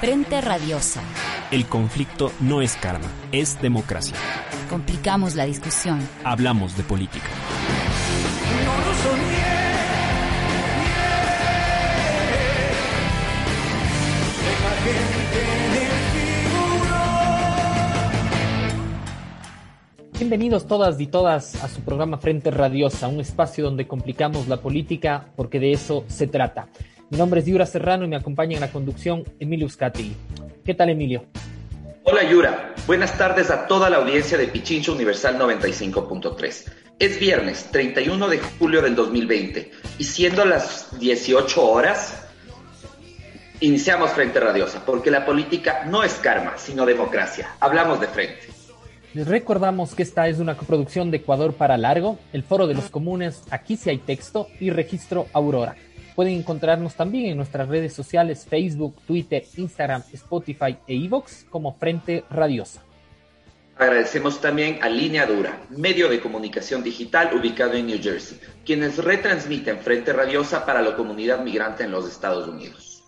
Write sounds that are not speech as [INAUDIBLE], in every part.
Frente Radiosa. El conflicto no es karma, es democracia. Complicamos la discusión. Hablamos de política. Bienvenidos todas y todas a su programa Frente Radiosa, un espacio donde complicamos la política porque de eso se trata. Mi nombre es Yura Serrano y me acompaña en la conducción Emilio Uscati. ¿Qué tal, Emilio? Hola, Yura. Buenas tardes a toda la audiencia de Pichincho Universal 95.3. Es viernes 31 de julio del 2020 y siendo las 18 horas, iniciamos Frente Radiosa porque la política no es karma, sino democracia. Hablamos de frente. Les recordamos que esta es una coproducción de Ecuador para Largo, el Foro de los Comunes, Aquí si hay texto y Registro Aurora. Pueden encontrarnos también en nuestras redes sociales Facebook, Twitter, Instagram, Spotify e Evox como Frente Radiosa. Agradecemos también a Línea Dura, medio de comunicación digital ubicado en New Jersey, quienes retransmiten Frente Radiosa para la comunidad migrante en los Estados Unidos.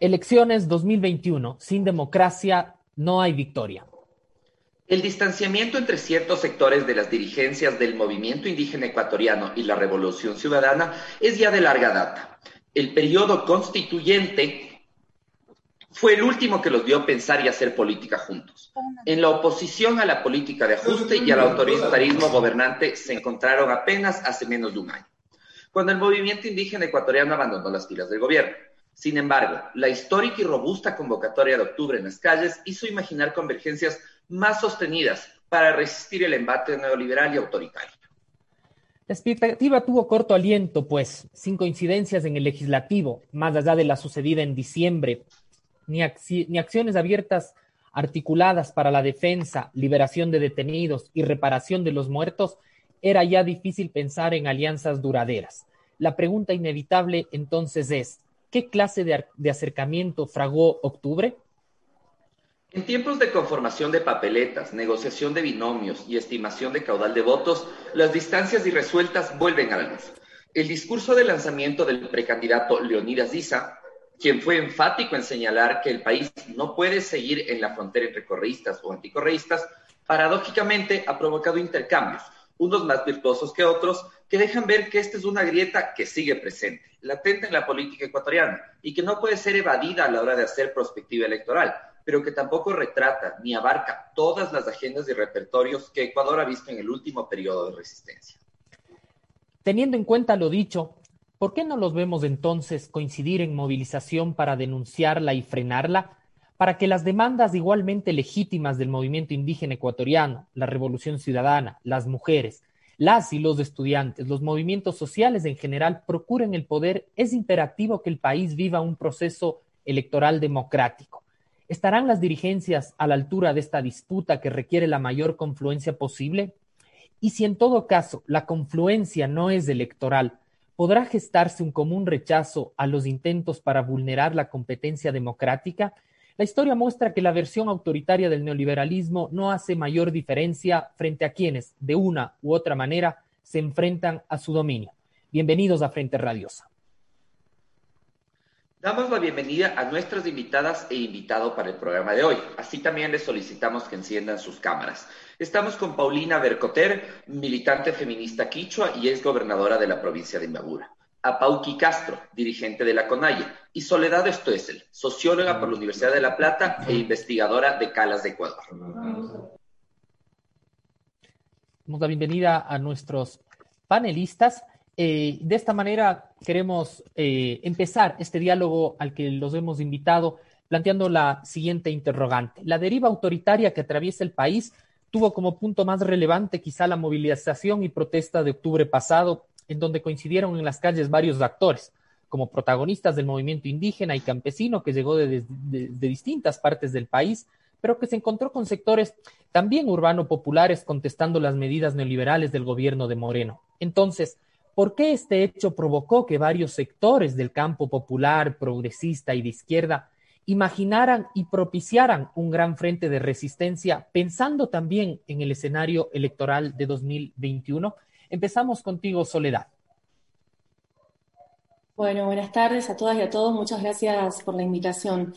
Elecciones 2021. Sin democracia no hay victoria. El distanciamiento entre ciertos sectores de las dirigencias del movimiento indígena ecuatoriano y la revolución ciudadana es ya de larga data. El periodo constituyente fue el último que los dio pensar y hacer política juntos. En la oposición a la política de ajuste y al autoritarismo gobernante se encontraron apenas hace menos de un año, cuando el movimiento indígena ecuatoriano abandonó las filas del gobierno. Sin embargo, la histórica y robusta convocatoria de octubre en las calles hizo imaginar convergencias más sostenidas para resistir el embate neoliberal y autoritario. La expectativa tuvo corto aliento, pues, sin coincidencias en el legislativo, más allá de la sucedida en diciembre, ni, acciones abiertas articuladas para la defensa, liberación de detenidos y reparación de los muertos, era ya difícil pensar en alianzas duraderas. La pregunta inevitable entonces es, ¿qué clase de acercamiento fragó octubre? En tiempos de conformación de papeletas, negociación de binomios y estimación de caudal de votos, las distancias irresueltas vuelven a la luz. El discurso de lanzamiento del precandidato Leonidas Issa, quien fue enfático en señalar que el país no puede seguir en la frontera entre correístas o anticorreístas, paradójicamente ha provocado intercambios, unos más virtuosos que otros, que dejan ver que esta es una grieta que sigue presente, latente en la política ecuatoriana y que no puede ser evadida a la hora de hacer prospectiva electoral pero que tampoco retrata ni abarca todas las agendas y repertorios que Ecuador ha visto en el último periodo de resistencia. Teniendo en cuenta lo dicho, ¿por qué no los vemos entonces coincidir en movilización para denunciarla y frenarla? Para que las demandas igualmente legítimas del movimiento indígena ecuatoriano, la revolución ciudadana, las mujeres, las y los estudiantes, los movimientos sociales en general procuren el poder, es imperativo que el país viva un proceso electoral democrático ¿Estarán las dirigencias a la altura de esta disputa que requiere la mayor confluencia posible? Y si en todo caso la confluencia no es electoral, ¿podrá gestarse un común rechazo a los intentos para vulnerar la competencia democrática? La historia muestra que la versión autoritaria del neoliberalismo no hace mayor diferencia frente a quienes, de una u otra manera, se enfrentan a su dominio. Bienvenidos a Frente Radiosa. Damos la bienvenida a nuestras invitadas e invitado para el programa de hoy. Así también les solicitamos que enciendan sus cámaras. Estamos con Paulina Bercoter, militante feminista quichua y ex gobernadora de la provincia de Imbabura. A Pauqui Castro, dirigente de la CONAIE. Y Soledad Stoessel, socióloga por la Universidad de La Plata e investigadora de Calas de Ecuador. Damos la bienvenida a nuestros panelistas. Eh, de esta manera queremos eh, empezar este diálogo al que los hemos invitado planteando la siguiente interrogante. La deriva autoritaria que atraviesa el país tuvo como punto más relevante quizá la movilización y protesta de octubre pasado, en donde coincidieron en las calles varios actores, como protagonistas del movimiento indígena y campesino que llegó de, de distintas partes del país, pero que se encontró con sectores también urbano-populares contestando las medidas neoliberales del gobierno de Moreno. Entonces, ¿Por qué este hecho provocó que varios sectores del campo popular, progresista y de izquierda imaginaran y propiciaran un gran frente de resistencia, pensando también en el escenario electoral de 2021? Empezamos contigo, Soledad. Bueno, buenas tardes a todas y a todos. Muchas gracias por la invitación.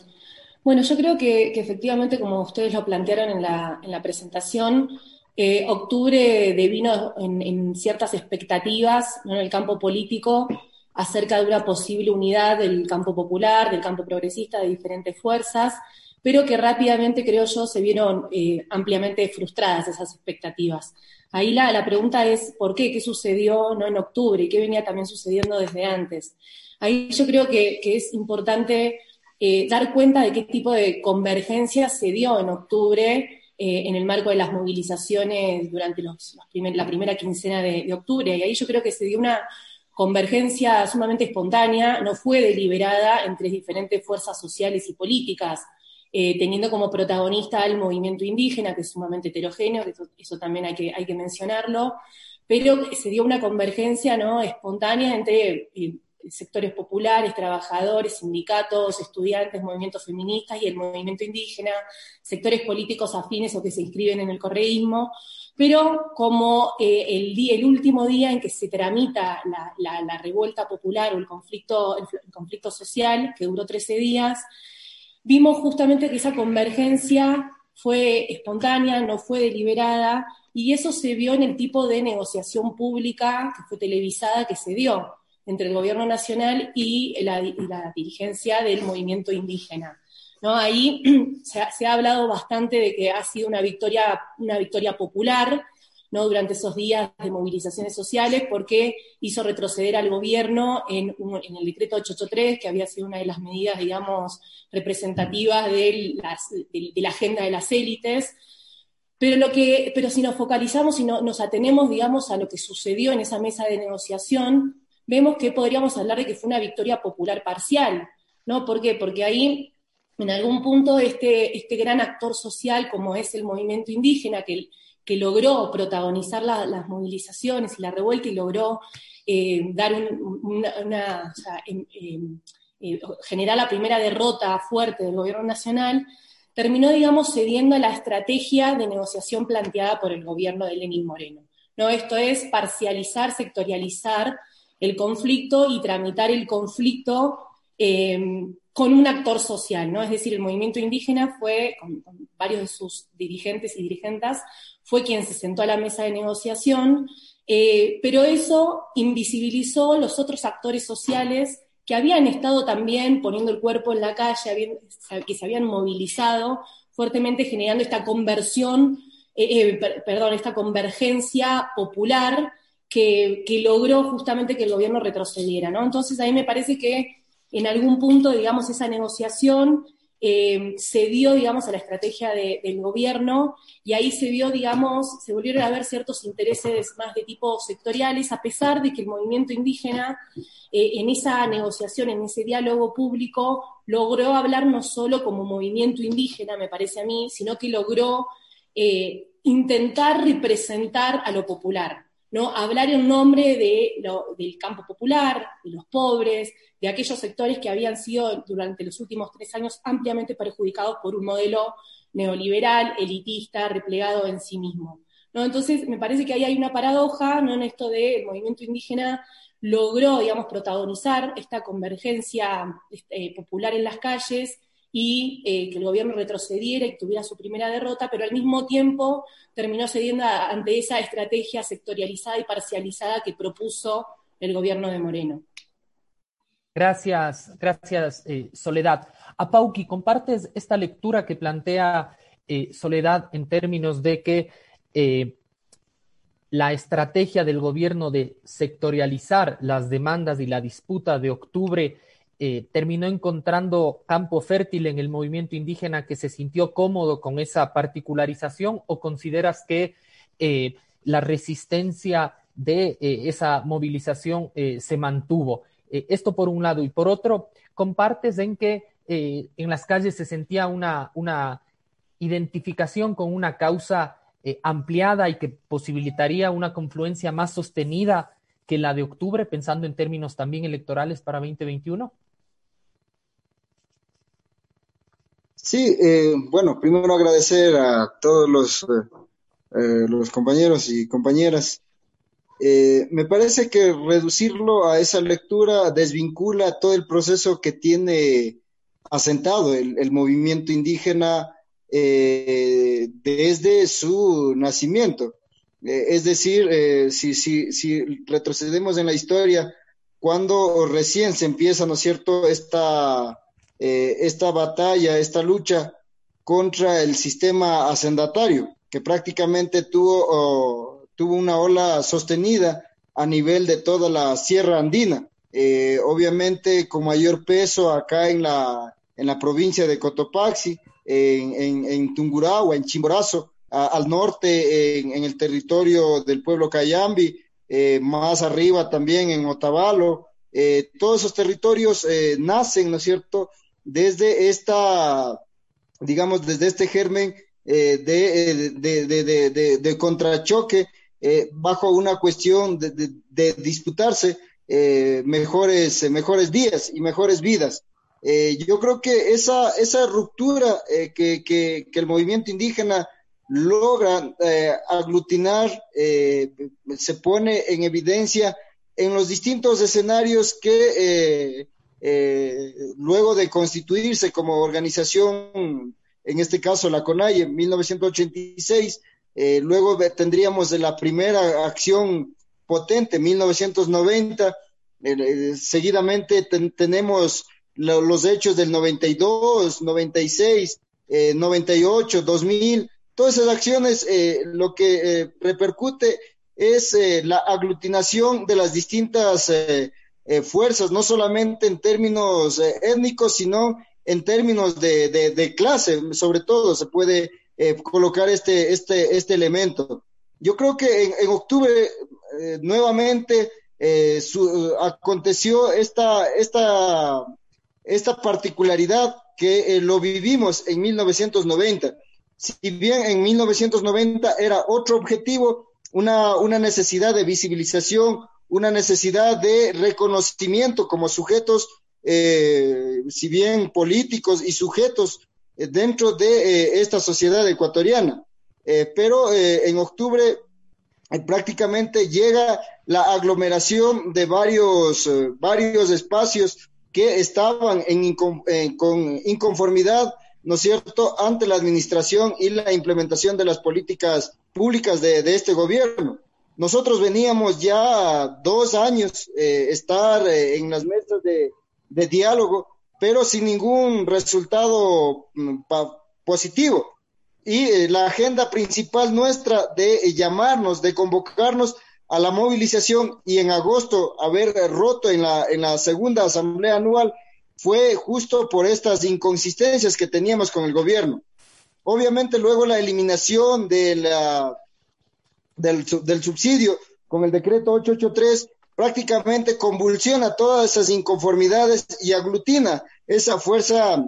Bueno, yo creo que, efectivamente, como ustedes lo plantearon en la, presentación, eh, octubre devino en, ciertas expectativas en el campo político acerca de una posible unidad del campo popular, del campo progresista, de diferentes fuerzas, pero que rápidamente, creo yo, se vieron eh, ampliamente frustradas esas expectativas. Ahí la, pregunta es, ¿por qué? ¿Qué sucedió no en octubre qué venía también sucediendo desde antes? Ahí yo creo que, es importante eh, dar cuenta de qué tipo de convergencia se dio en octubre eh, en el marco de las movilizaciones durante la primera quincena de, octubre. Y ahí yo creo que se dio una convergencia sumamente espontánea, no fue deliberada entre diferentes fuerzas sociales y políticas. Eh, teniendo como protagonista al movimiento indígena, que es sumamente heterogéneo, que eso, también hay que, hay que mencionarlo, pero se dio una convergencia ¿no? espontánea entre eh, sectores populares, trabajadores, sindicatos, estudiantes, movimientos feministas y el movimiento indígena, sectores políticos afines o que se inscriben en el correísmo, pero como eh, el, el, último día en que se tramita la, revuelta popular o el conflicto, el conflicto social, que duró 13 días, vimos justamente que esa convergencia fue espontánea, no fue deliberada, y eso se vio en el tipo de negociación pública que fue televisada que se dio entre el gobierno nacional y la, dirigencia del movimiento indígena. ¿no? Ahí [CLEARS THROAT] se ha, se ha, hablado bastante de que ha sido una victoria, una victoria popular, ¿no? durante esos días de movilizaciones sociales porque hizo retroceder al gobierno en, el decreto 883, que había sido una de las medidas, digamos, representativas de, la agenda de las élites. Pero, lo que, pero si nos focalizamos y nos atenemos, digamos, a lo que sucedió en esa mesa de negociación, vemos que podríamos hablar de que fue una victoria popular parcial, ¿no? ¿Por qué? Porque ahí, en algún punto, este, este gran actor social como es el movimiento indígena, que que logró protagonizar las movilizaciones y la revuelta y logró eh, dar una, eh, generar la primera derrota fuerte del gobierno nacional, terminó, digamos, cediendo a la estrategia de negociación planteada por el gobierno de Lenín Moreno. ¿no? Esto es parcializar, sectorializar el conflicto y tramitar el conflicto em, con un actor social, ¿no? Es decir, el movimiento indígena fue, con, varios de sus dirigentes y dirigentes, fue quien se sentó a la mesa de negociación, eh, pero eso invisibilizó los otros actores sociales que habían estado también poniendo el cuerpo en la calle, que se habían movilizado fuertemente generando esta conversión, eh, eh, perdón, esta convergencia popular que, logró justamente que el gobierno retrocediera, ¿no? Entonces ahí me parece que en algún punto, digamos, esa negociación eh, se dio, digamos, a la estrategia del gobierno y ahí se vio, digamos, se volvieron a ver ciertos intereses más de tipo sectoriales, a pesar de que el movimiento indígena eh, en esa negociación, en ese diálogo público, logró hablar no solo como movimiento indígena, me parece a mí, sino que logró eh, intentar representar a lo popular. ¿No? hablar en nombre de del campo popular, de los pobres, de aquellos sectores que habían sido durante los últimos tres años ampliamente perjudicados por un modelo neoliberal, elitista, replegado en sí mismo. ¿no? Entonces, me parece que ahí hay una paradoja ¿no? en esto del movimiento indígena logró, digamos, protagonizar esta convergencia este, popular en las calles y eh, que el gobierno retrocediera y tuviera su primera derrota, pero al mismo tiempo terminó cediendo ante esa estrategia sectorializada y parcializada que propuso el gobierno de Moreno. Gracias, gracias, eh, Soledad. Apauki, ¿compartes esta lectura que plantea eh, Soledad en términos de que la estrategia del gobierno de sectorializar las demandas y la disputa de octubre eh, terminó encontrando campo fértil en el movimiento indígena que se sintió cómodo con esa particularización o consideras que eh, la resistencia de eh, esa movilización se mantuvo? esto por un lado y por otro, compartes en que en las calles se sentía una, una identificación con una causa ampliada y que posibilitaría una confluencia más sostenida que la de octubre, pensando en términos también electorales para 2021? Sí, eh, bueno, primero agradecer a todos los, eh, eh, compañeros y compañeras Eh, me parece que reducirlo a esa lectura desvincula todo el proceso que tiene asentado el, movimiento indígena desde su nacimiento. Es decir, si, si, si, retrocedemos en la historia, cuando recién se empieza, ¿no es cierto?, esta, esta batalla, esta lucha contra el sistema hacendatario, que prácticamente tuvo tuvo una ola sostenida a nivel de toda la Sierra Andina. Eh, obviamente con mayor peso acá en la, en la provincia de Cotopaxi, en, en, en Tungurahua, en Chimborazo, al norte en, el territorio del pueblo Cayambi, eh, más arriba también en Otavalo. Eh, todos esos territorios nacen, ¿no es cierto?, desde esta, digamos, desde este germen de, de, de, de, contrachoque eh, bajo una cuestión de, disputarse eh, mejores, eh, mejores días y mejores vidas. yo creo que esa, esa ruptura que, que, el movimiento indígena logra aglutinar se pone en evidencia en los distintos escenarios que luego de constituirse como organización, en este caso la CONAI en 1986, eh, luego tendríamos la primera acción potente, 1990. Eh, seguidamente tenemos los hechos del 92, 96, 98, 2000. Todas esas acciones eh, lo que repercute es la aglutinación de las distintas fuerzas, no solamente en términos étnicos, sino en términos de, de clase, sobre todo se puede eh, colocar este, este, este elemento. Yo creo que en, octubre eh, nuevamente eh, aconteció esta, esta, esta particularidad que lo vivimos en 1990. Si bien en 1990 era otro objetivo, una, una necesidad de visibilización, una necesidad de reconocimiento como sujetos, si bien políticos y sujetos eh, dentro de eh, esta sociedad ecuatoriana. Eh, pero en octubre prácticamente llega la aglomeración de varios, varios espacios que estaban en, con inconformidad, ¿no es cierto?, ante la administración y la implementación de las políticas públicas de, este gobierno. Nosotros veníamos ya dos años estar en las mesas de, diálogo pero sin ningún resultado mm, positivo. Y eh, la agenda principal nuestra de eh, llamarnos, de convocarnos a la movilización y en agosto haber roto en la, en la segunda asamblea anual fue justo por estas inconsistencias que teníamos con el gobierno. Obviamente luego la eliminación de la, del, del subsidio con el decreto 883 prácticamente convulsiona todas esas inconformidades y aglutina esa fuerza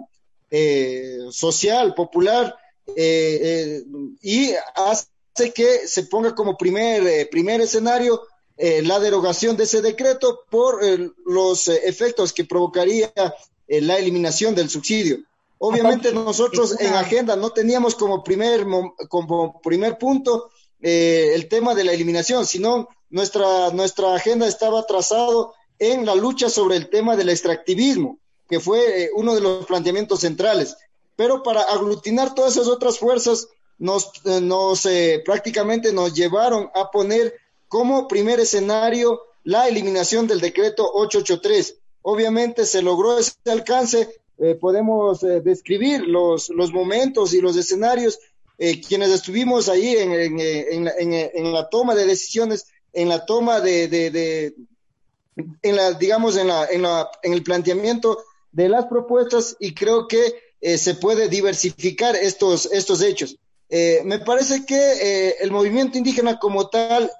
eh, social, popular, eh, eh, y hace que se ponga como primer, primer escenario la derogación de ese decreto por los efectos que provocaría la eliminación del subsidio. Obviamente nosotros en agenda no teníamos como primer, como primer punto el tema de la eliminación, sino nuestra, nuestra agenda estaba trazado en la lucha sobre el tema del extractivismo, que fue eh, uno de los planteamientos centrales. Pero para aglutinar todas esas otras fuerzas, nos, eh, nos eh, prácticamente nos llevaron a poner como primer escenario la eliminación del decreto 883. Obviamente se logró ese alcance, podemos describir los, los momentos y los escenarios, quienes estuvimos ahí en, en, en, en la toma de decisiones en la toma de, de, en la, digamos, en, la, en, la, en el planteamiento de las propuestas y creo que eh, se puede diversificar estos, estos hechos. Eh, me parece que eh, el movimiento indígena como tal,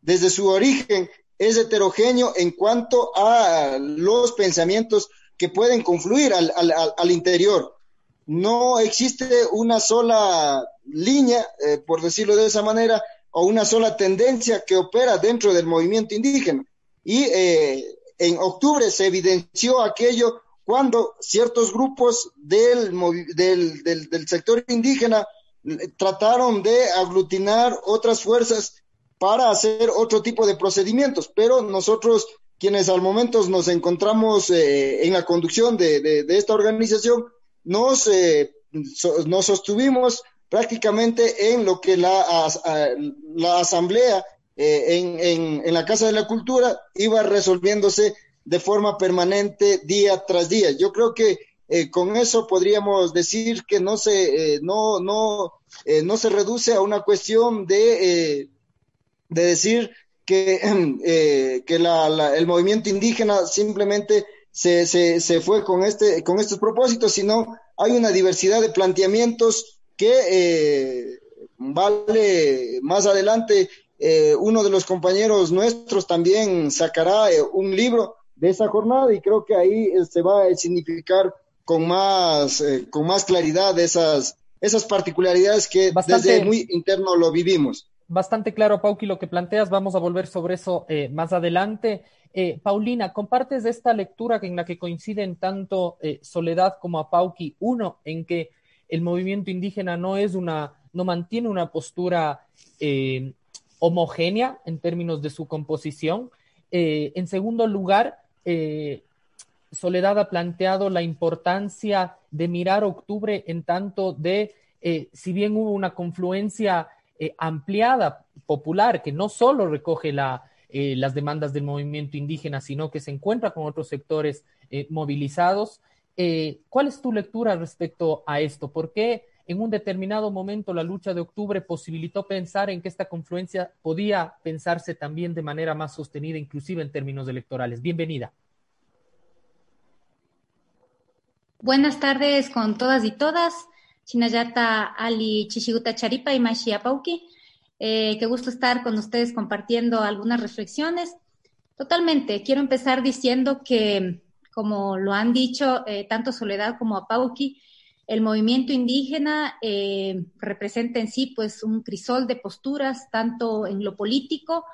desde su origen, es heterogéneo en cuanto a los pensamientos que pueden confluir al, al, al interior. No existe una sola línea, por decirlo de esa manera, o una sola tendencia que opera dentro del movimiento indígena. Y eh, en octubre se evidenció aquello cuando ciertos grupos del, del, del, sector indígena trataron de aglutinar otras fuerzas para hacer otro tipo de procedimientos, pero nosotros quienes al momento nos encontramos en la conducción de, esta organización, nos, nos sostuvimos prácticamente en lo que la, la asamblea en, en, en, la Casa de la Cultura iba resolviéndose de forma permanente día tras día. Yo creo que eh, con eso podríamos decir que no se, eh, no, no, eh, no se reduce a una cuestión de, de decir que, [CLEARS THROAT] que la, el movimiento indígena simplemente se, se, se, fue con, este, con estos propósitos, sino hay una diversidad de planteamientos que vale más adelante. uno de los compañeros nuestros también sacará un libro de esa jornada y creo que ahí eh, se va a significar con más, eh, con más claridad esas, esas particularidades que desde muy interno lo vivimos. Bastante claro, Pauqui, lo que planteas. Vamos a volver sobre eso eh, más adelante. Paulina, ¿compartes esta lectura en la que coinciden tanto Soledad como a Pauqui? Uno, en que el movimiento indígena no es una, no mantiene una postura homogénea en términos de su composición. en segundo lugar, eh, Soledad ha planteado la importancia de mirar octubre en tanto de, eh, si bien hubo una confluencia eh, ampliada, popular, que no solo recoge la, las demandas del movimiento indígena, sino que se encuentra con otros sectores movilizados. ¿Cuál es tu lectura respecto a esto? ¿Por qué en un determinado momento la lucha de octubre posibilitó pensar en que esta confluencia podía pensarse también de manera más sostenida, inclusive en términos electorales. Bienvenida. Buenas tardes con todas y todas. Chinayata Ali Chishiguta Charipa y Mashia Pauki. Eh, qué gusto estar con ustedes compartiendo algunas reflexiones. Totalmente. Quiero empezar diciendo que, como lo han dicho eh, tanto Soledad como a Pauki, el movimiento indígena eh, representa en sí pues un crisol de posturas, tanto en lo político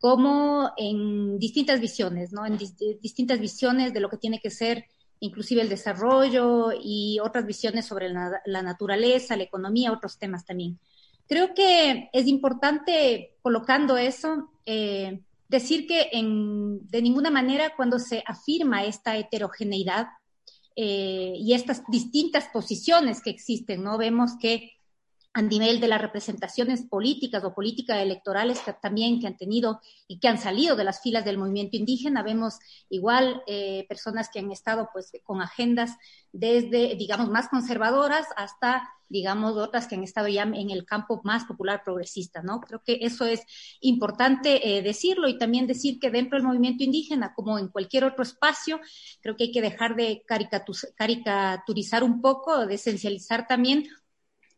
como en distintas visiones, ¿no? En distintas visiones de lo que tiene que ser inclusive el desarrollo y otras visiones sobre la, naturaleza, la economía, otros temas también. Creo que es importante, colocando eso, eh, decir que de ninguna manera cuando se afirma esta heterogeneidad eh, y estas distintas posiciones que existen, ¿no? Vemos que a nivel de las representaciones políticas o políticas electorales que también que han tenido y que han salido de las filas del movimiento indígena. Vemos igual eh, personas que han estado pues con agendas desde, digamos, más conservadoras hasta, digamos, otras que han estado ya en el campo más popular progresista, ¿no? Creo que eso es importante eh, decirlo y también decir que dentro del movimiento indígena, como en cualquier otro espacio, creo que hay que dejar de caricaturizar un poco, de esencializar también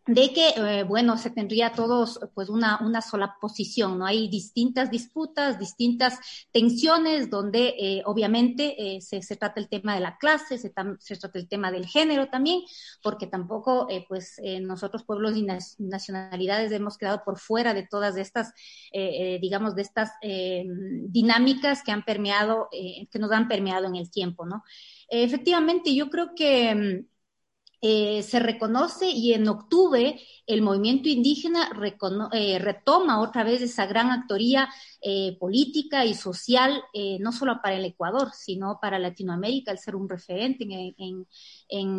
de que, eh, bueno, se tendría todos pues una, una sola posición, ¿no? Hay distintas disputas, distintas tensiones donde eh, obviamente eh, se, se, trata el tema de la clase, se, trata el tema del género también, porque tampoco pues nosotros pueblos y nacionalidades hemos quedado por fuera de todas estas, digamos, de estas dinámicas que han permeado, que nos han permeado en el tiempo, ¿no? efectivamente, yo creo que mm, eh, se reconoce y en octubre el movimiento indígena eh, retoma otra vez esa gran actoría eh, política y social, no solo para el Ecuador, sino para Latinoamérica, al ser un referente en,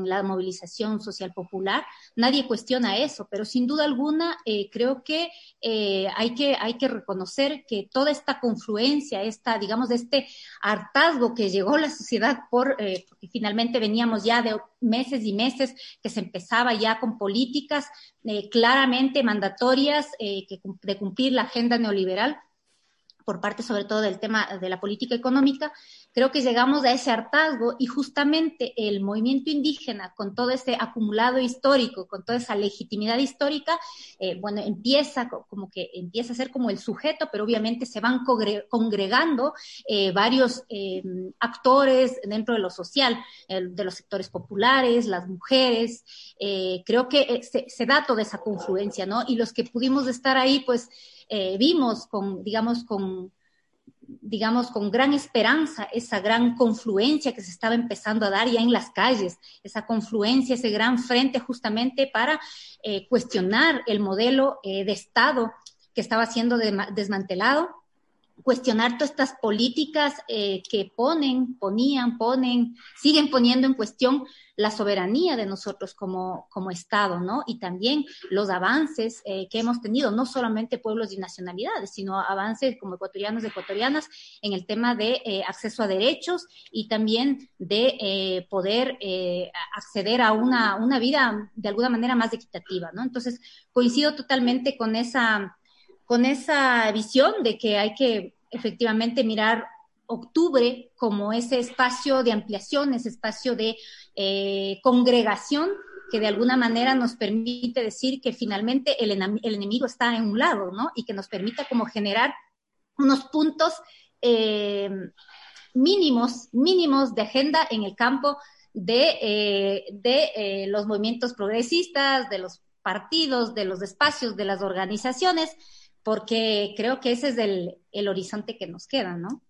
la movilización social popular. Nadie cuestiona eso, pero sin duda alguna creo que, hay que hay que reconocer que toda esta confluencia, esta, digamos, este hartazgo que llegó la sociedad por, porque finalmente veníamos ya de meses y meses que se empezaba ya con políticas eh, claramente mandatorias eh, de cumplir la agenda neoliberal por parte sobre todo del tema de la política económica, creo que llegamos a ese hartazgo y justamente el movimiento indígena, con todo ese acumulado histórico, con toda esa legitimidad histórica, eh, bueno, empieza como que empieza a ser como el sujeto, pero obviamente se van congregando eh, varios eh, actores dentro de lo social, de los sectores populares, las mujeres, creo que se, se, da toda esa confluencia, ¿no? Y los que pudimos estar ahí, pues vimos con, digamos, con digamos, con gran esperanza esa gran confluencia que se estaba empezando a dar ya en las calles, esa confluencia, ese gran frente justamente para eh, cuestionar el modelo eh, de Estado que estaba siendo desmantelado, cuestionar todas estas políticas eh, que ponen, ponían, ponen, siguen poniendo en cuestión la soberanía de nosotros como, como Estado, ¿no? Y también los avances eh, que hemos tenido, no solamente pueblos y nacionalidades, sino avances como ecuatorianos y ecuatorianas en el tema de eh, acceso a derechos y también de poder acceder a una, una vida de alguna manera más equitativa, ¿no? Entonces, coincido totalmente con esa con esa visión de que hay que efectivamente mirar octubre como ese espacio de ampliación, ese espacio de eh, congregación que de alguna manera nos permite decir que finalmente el, enemigo está en un lado, ¿no? Y que nos permita como generar unos puntos eh, mínimos, mínimos de agenda en el campo de, eh, de los movimientos progresistas, de los partidos, de los espacios, de las organizaciones, porque creo que ese es el, horizonte que nos queda, ¿no?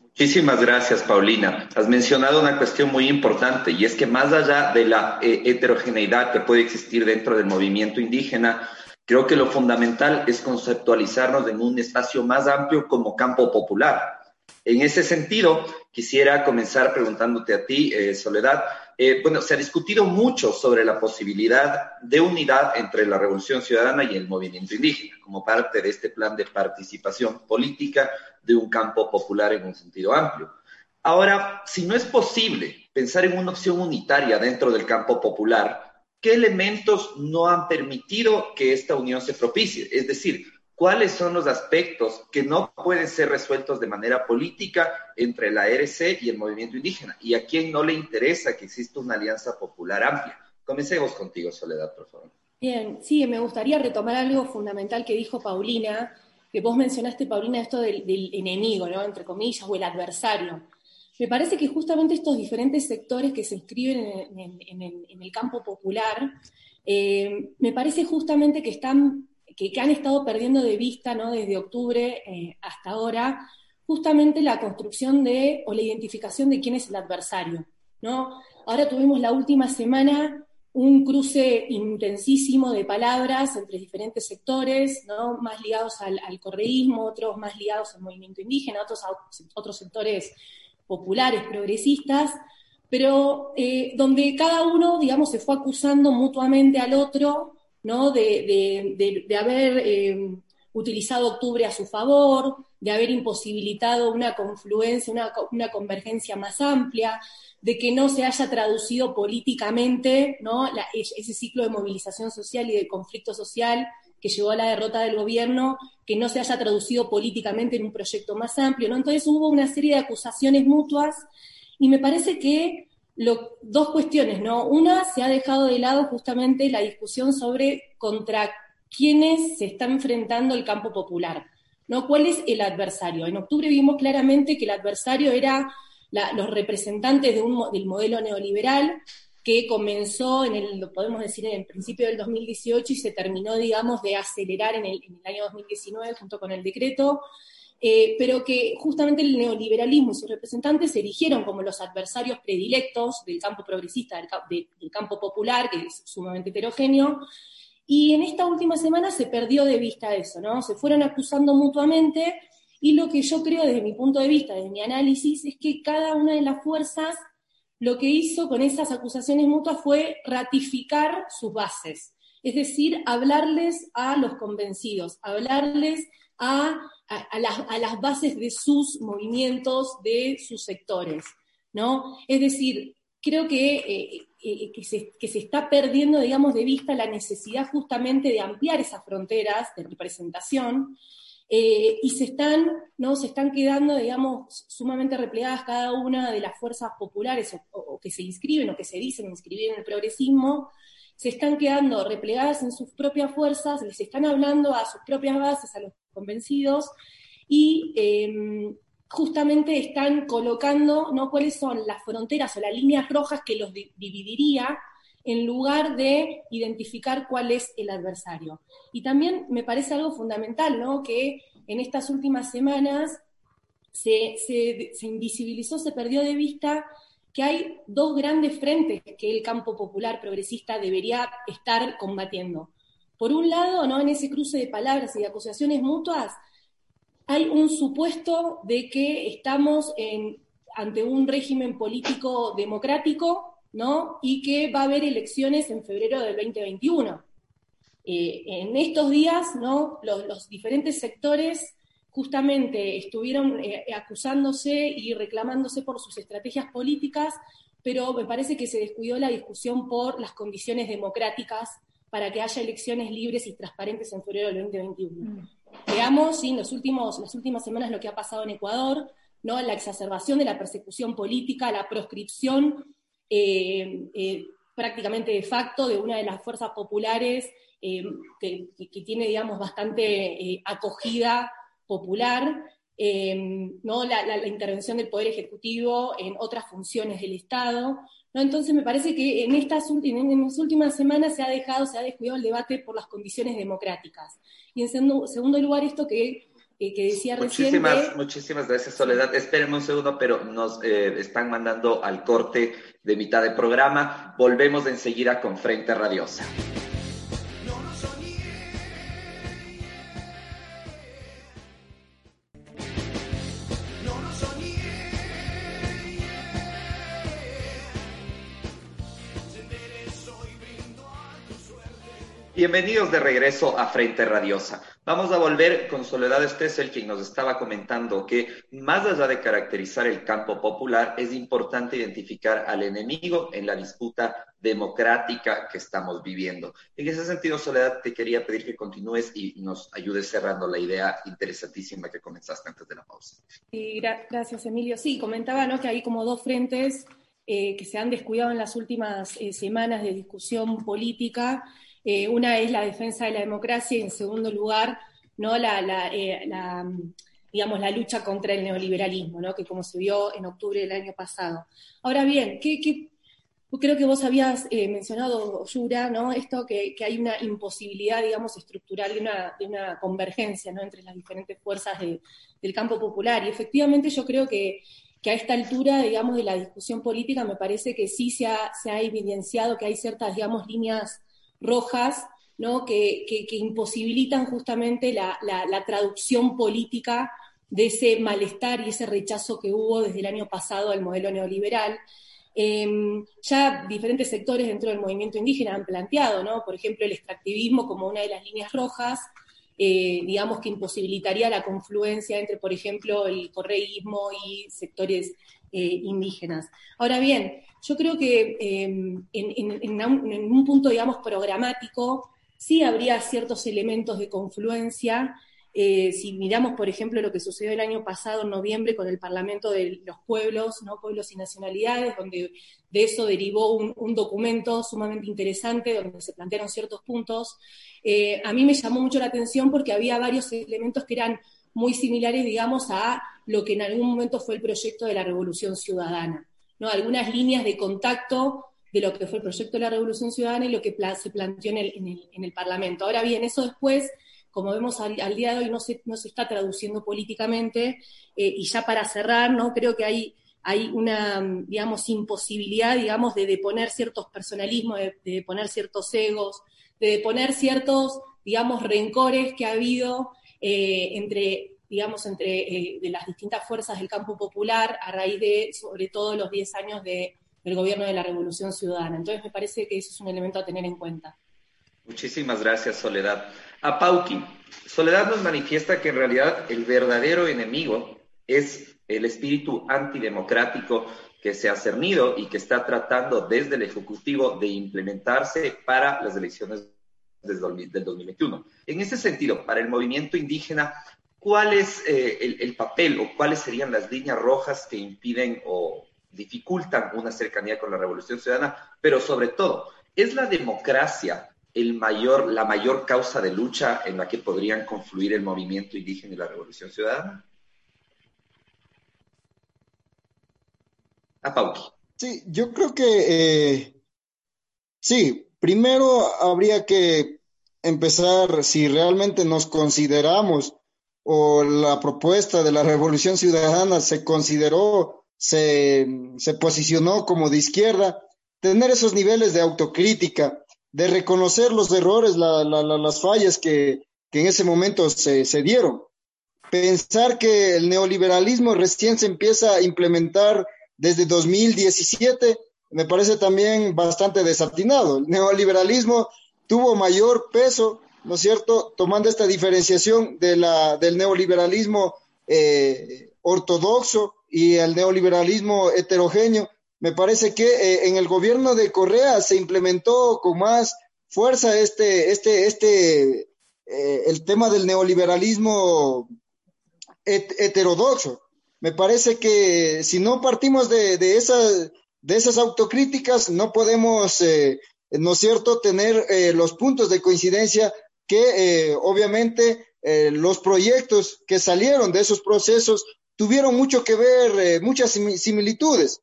Muchísimas gracias, Paulina. Has mencionado una cuestión muy importante y es que más allá de la eh, heterogeneidad que puede existir dentro del movimiento indígena, creo que lo fundamental es conceptualizarnos en un espacio más amplio como campo popular. En ese sentido, quisiera comenzar preguntándote a ti, eh, Soledad, eh, bueno, se ha discutido mucho sobre la posibilidad de unidad entre la Revolución Ciudadana y el movimiento indígena, como parte de este plan de participación política de un campo popular en un sentido amplio. Ahora, si no es posible pensar en una opción unitaria dentro del campo popular, ¿qué elementos no han permitido que esta unión se propicie? Es decir, cuáles son los aspectos que no pueden ser resueltos de manera política entre la RC y el movimiento indígena y a quién no le interesa que exista una alianza popular amplia. Comencemos contigo, Soledad, por favor. Bien, sí, me gustaría retomar algo fundamental que dijo Paulina, que vos mencionaste, Paulina, esto del, enemigo, ¿no? Entre comillas, o el adversario. Me parece que justamente estos diferentes sectores que se inscriben en, el campo popular, eh, me parece justamente que están que, han estado perdiendo de vista ¿no? desde octubre eh, hasta ahora, justamente la construcción de, o la identificación de quién es el adversario. ¿no? Ahora tuvimos la última semana un cruce intensísimo de palabras entre diferentes sectores, ¿no? más ligados al, correísmo, otros más ligados al movimiento indígena, otros otros sectores populares, progresistas, pero eh, donde cada uno, digamos, se fue acusando mutuamente al otro ¿no? de, haber eh, utilizado octubre a su favor, de haber imposibilitado una confluencia, una, convergencia más amplia, de que no se haya traducido políticamente ¿no? ese ciclo de movilización social y de conflicto social que llevó a la derrota del gobierno, que no se haya traducido políticamente en un proyecto más amplio. ¿no? Entonces hubo una serie de acusaciones mutuas y me parece que dos cuestiones, ¿no? Una, se ha dejado de lado justamente la discusión sobre contra quiénes se está enfrentando el campo popular, ¿no? ¿Cuál es el adversario? En octubre vimos claramente que el adversario era los representantes de un, del modelo neoliberal que comenzó en el, lo podemos decir, en el principio del 2018 y se terminó, digamos, de acelerar en el, en el año 2019 junto con el decreto eh, pero que justamente el neoliberalismo y sus representantes se erigieron como los adversarios predilectos del campo progresista, del, campo popular, que es sumamente heterogéneo, y en esta última semana se perdió de vista eso, ¿no? Se fueron acusando mutuamente, y lo que yo creo desde mi punto de vista, desde mi análisis, es que cada una de las fuerzas lo que hizo con esas acusaciones mutuas fue ratificar sus bases, es decir, hablarles a los convencidos, hablarles a a, las, bases de sus movimientos, de sus sectores, ¿no? Es decir, creo que, eh, eh, que, se, está perdiendo, digamos, de vista la necesidad justamente de ampliar esas fronteras de representación eh, y se están, ¿no? se están quedando, digamos, sumamente replegadas cada una de las fuerzas populares o, que se inscriben o que se dicen inscribir en el progresismo, se están quedando replegadas en sus propias fuerzas, les están hablando a sus propias bases, a los convencidos, y em, justamente están colocando ¿no? cuáles son las fronteras o las líneas rojas que los dividiría en lugar de identificar cuál es el adversario. Y también me parece algo fundamental, ¿no? que en estas últimas semanas se, se, invisibilizó, se perdió de vista que hay dos grandes frentes que el campo popular progresista debería estar combatiendo. Por un lado, ¿no? en ese cruce de palabras y de acusaciones mutuas, hay un supuesto de que estamos ante un régimen político democrático, ¿no? Y que va a haber elecciones en febrero del 2021. Eh, en estos días, ¿no? Los, diferentes sectores justamente estuvieron eh, acusándose y reclamándose por sus estrategias políticas, pero me parece que se descuidó la discusión por las condiciones democráticas para que haya elecciones libres y transparentes en febrero del 2021. Veamos sí, en los últimos, las últimas semanas lo que ha pasado en Ecuador, ¿no? la exacerbación de la persecución política, la proscripción eh, eh, prácticamente de facto de una de las fuerzas populares eh, que, tiene, digamos, bastante acogida popular, ¿no? La, intervención del Poder Ejecutivo en otras funciones del Estado. ¿no? Entonces me parece que en estas en últimas semanas se ha dejado, se ha descuidado el debate por las condiciones democráticas. Y en segundo, lugar, esto que, que decía recién. Muchísimas gracias, Soledad. Espérenme un segundo, pero nos eh, están mandando al corte de mitad de programa. Volvemos enseguida con Frente Radiosa. Bienvenidos de regreso a Frente Radiosa. Vamos a volver con Soledad el quien nos estaba comentando que más allá de caracterizar el campo popular, es importante identificar al enemigo en la disputa democrática que estamos viviendo. En ese sentido, Soledad, te quería pedir que continúes y nos ayudes cerrando la idea interesantísima que comenzaste antes de la pausa. Sí, gracias, Emilio. Sí, comentaba ¿no? que hay como dos frentes eh, que se han descuidado en las últimas eh, semanas de discusión política eh, una es la defensa de la democracia y en segundo lugar, ¿no? la, eh, digamos, la lucha contra el neoliberalismo, ¿no? que como se vio en octubre del año pasado. Ahora bien, creo que vos habías eh, mencionado, Yura, ¿no? esto que, hay una imposibilidad, digamos, estructural de una, de una convergencia ¿no? entre las diferentes fuerzas del campo popular. Y efectivamente yo creo que, que, a esta altura, digamos, de la discusión política me parece que sí se ha, se ha evidenciado que hay ciertas, digamos, líneas rojas ¿no? que, imposibilitan justamente la, traducción política de ese malestar y ese rechazo que hubo desde el año pasado al modelo neoliberal. Em, ya diferentes sectores dentro del movimiento indígena han planteado, ¿no? por ejemplo, el extractivismo como una de las líneas rojas, eh, digamos que imposibilitaría la confluencia entre, por ejemplo, el correísmo y sectores eh, indígenas. Ahora bien, yo creo que em, en, un, punto, digamos, programático, sí habría ciertos elementos de confluencia. Eh, si miramos, por ejemplo, lo que sucedió el año pasado, en noviembre, con el Parlamento de los Pueblos, ¿no? Pueblos y Nacionalidades, donde de eso derivó un, documento sumamente interesante, donde se plantearon ciertos puntos. Eh, a mí me llamó mucho la atención porque había varios elementos que eran muy similares, digamos, a lo que en algún momento fue el proyecto de la Revolución Ciudadana algunas líneas de contacto de lo que fue el proyecto de la Revolución Ciudadana y lo que se planteó en el, Parlamento. Ahora bien, eso después, como vemos al, día de hoy, no se, no se está traduciendo políticamente, eh, y ya para cerrar, ¿no? creo que hay, hay una, digamos, imposibilidad, digamos, de deponer ciertos personalismos, de, deponer ciertos egos, de deponer ciertos, digamos, rencores que ha habido eh, entre digamos, entre eh, de las distintas fuerzas del campo popular a raíz de, sobre todo, los 10 años de, del gobierno de la Revolución Ciudadana. Entonces, me parece que eso es un elemento a tener en cuenta. Muchísimas gracias, Soledad. A Pauqui, Soledad nos manifiesta que en realidad el verdadero enemigo es el espíritu antidemocrático que se ha cernido y que está tratando desde el Ejecutivo de implementarse para las elecciones del 2021. En ese sentido, para el movimiento indígena, ¿cuál es eh, el, papel o cuáles serían las líneas rojas que impiden o dificultan una cercanía con la revolución ciudadana? Pero sobre todo, ¿es la democracia el mayor, la mayor causa de lucha en la que podrían confluir el movimiento indígena y la revolución ciudadana? A Pauqui. Sí, yo creo que eh, sí, primero habría que empezar, si realmente nos consideramos o la propuesta de la Revolución Ciudadana se consideró, se, se posicionó como de izquierda, tener esos niveles de autocrítica de reconocer los errores, las fallas que, en ese momento se, se dieron. Pensar que el neoliberalismo recién se empieza a implementar desde 2017 me parece también bastante desatinado. El neoliberalismo tuvo mayor peso, ¿no es cierto?, tomando esta diferenciación de la, del neoliberalismo eh, ortodoxo y el neoliberalismo heterogéneo. Me parece que eh, en el gobierno de Correa se implementó con más fuerza este, este, este, eh, el tema del neoliberalismo heterodoxo. Me parece que si no partimos de, de, de esas autocríticas, no podemos, eh, ¿no es cierto?, tener eh, los puntos de coincidencia que eh, obviamente los proyectos que salieron de esos procesos tuvieron mucho que ver, muchas similitudes.